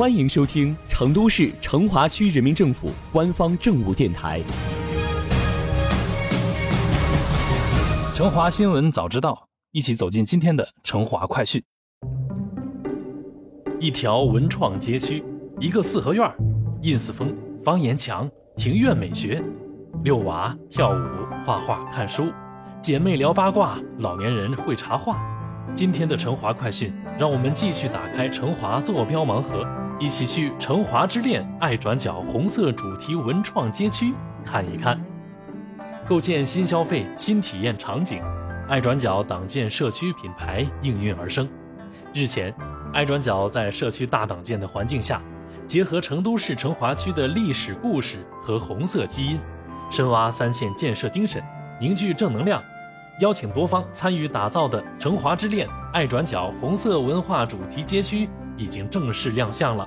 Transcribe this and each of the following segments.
欢迎收听成都市成华区人民政府官方政务电台《成华新闻早知道》，一起走进今天的成华快讯。一条文创街区，一个四合院，ins 风，方言墙，庭院美学，遛娃、跳舞、画画、看书，姐妹聊八卦，老年人会茶话。今天的成华快讯，让我们继续打开成华坐标盲盒，一起去成华之恋爱转角红色主题文创街区看一看。构建新消费新体验场景，爱转角党建社区品牌应运而生。日前，爱转角在社区大党建的环境下，结合成都市成华区的历史故事和红色基因，深挖三线建设精神，凝聚正能量。邀请多方参与打造的“成华之恋”爱转角红色文化主题街区已经正式亮相了。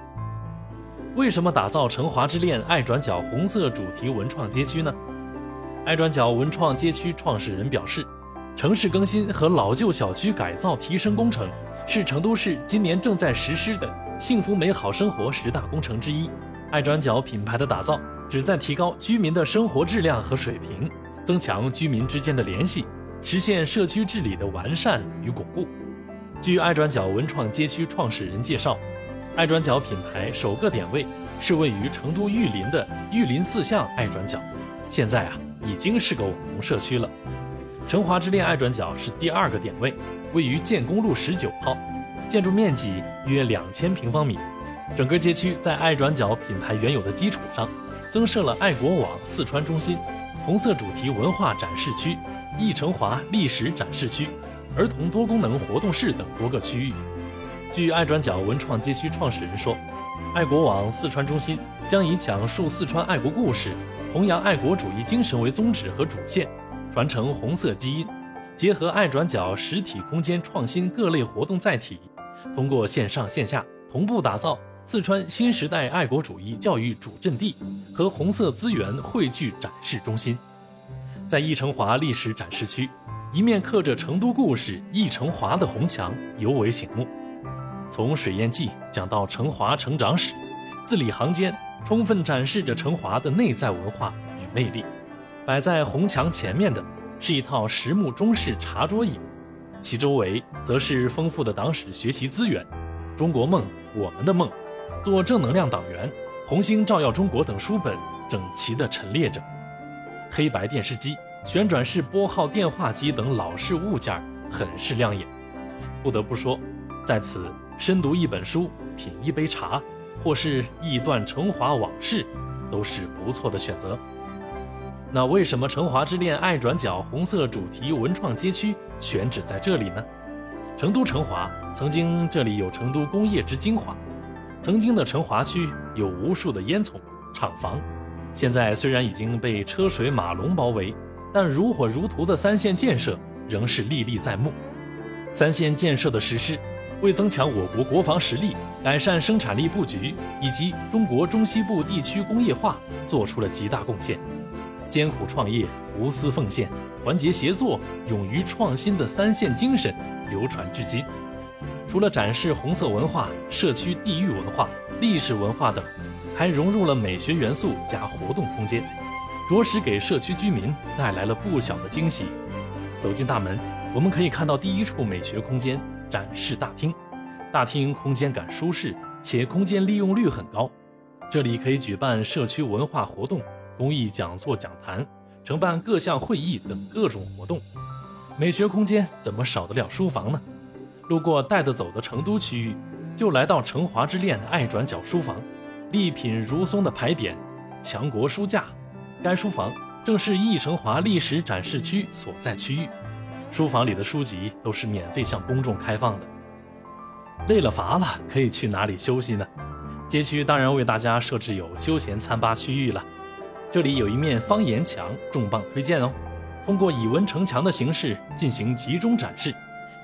为什么打造“成华之恋”爱转角红色主题文创街区呢？爱转角文创街区创始人表示，城市更新和老旧小区改造提升工程是成都市今年正在实施的幸福美好生活十大工程之一。爱转角品牌的打造旨在提高居民的生活质量和水平，增强居民之间的联系。实现社区治理的完善与巩固。据爱转角文创街区创始人介绍，爱转角品牌首个点位是位于成都玉林的玉林四巷爱转角，现在啊已经是个网红社区了。成华之恋爱转角是第二个点位，位于建工路十九号，建筑面积约两千平方米。整个街区在爱转角品牌原有的基础上，增设了爱国网四川中心、红色主题文化展示区。易成华历史展示区、儿童多功能活动室等多个区域。据爱转角文创街区创始人说，爱国网四川中心将以讲述四川爱国故事、弘扬爱国主义精神为宗旨和主线，传承红色基因，结合爱转角实体空间创新各类活动载体，通过线上线下同步打造四川新时代爱国主义教育主阵地和红色资源汇聚展示中心。在易成华历史展示区，一面刻着成都故事“易成华”的红墙尤为醒目。从水淹记讲到成华成长史，字里行间充分展示着成华的内在文化与魅力。摆在红墙前面的是一套实木中式茶桌椅，其周围则是丰富的党史学习资源，《中国梦》《我们的梦》《做正能量党员》《红星照耀中国》等书本整齐地陈列着。黑白电视机、旋转式拨号电话机等老式物件很是亮眼。不得不说，在此深读一本书、品一杯茶，或是忆段成华往事，都是不错的选择。那为什么成华之恋爱转角红色主题文创街区选址在这里呢？成都成华曾经这里有成都工业之精华，曾经的成华区有无数的烟囱、厂房。现在虽然已经被车水马龙包围，但如火如荼的三线建设仍是历历在目。三线建设的实施，为增强我国国防实力、改善生产力布局以及中国中西部地区工业化做出了极大贡献。艰苦创业、无私奉献、团结协作、勇于创新的三线精神流传至今。除了展示红色文化、社区地域文化、历史文化等。还融入了美学元素加活动空间，着实给社区居民带来了不小的惊喜。走进大门，我们可以看到第一处美学空间——展示大厅。大厅空间感舒适，且空间利用率很高。这里可以举办社区文化活动、公益讲座讲坛、承办各项会议等各种活动。美学空间怎么少得了书房呢？路过带得走的成都区域，就来到成华之恋爱转角书房。丽品如松的牌匾，强国书架。该书房正是易成华历史展示区所在区域。书房里的书籍都是免费向公众开放的。累了乏了，可以去哪里休息呢？街区当然为大家设置有休闲餐吧区域了。这里有一面方言墙，重磅推荐哦！通过以文成墙的形式进行集中展示，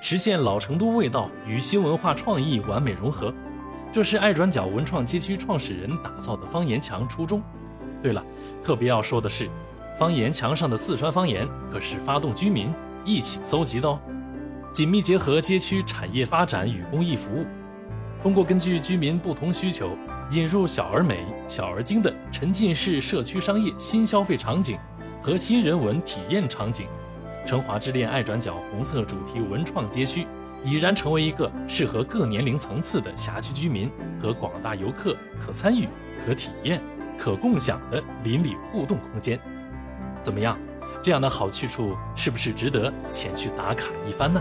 实现老成都味道与新文化创意完美融合。这是爱转角文创街区创始人打造的方言墙初衷。对了，特别要说的是，方言墙上的四川方言可是发动居民一起搜集的哦，紧密结合街区产业发展与公益服务。通过根据居民不同需求，引入小而美、小而精的沉浸式社区商业新消费场景和新人文体验场景，成华之恋爱转角红色主题文创街区已然成为一个适合各年龄层次的辖区居民和广大游客可参与、可体验、可共享的邻里互动空间。怎么样？这样的好去处是不是值得前去打卡一番呢？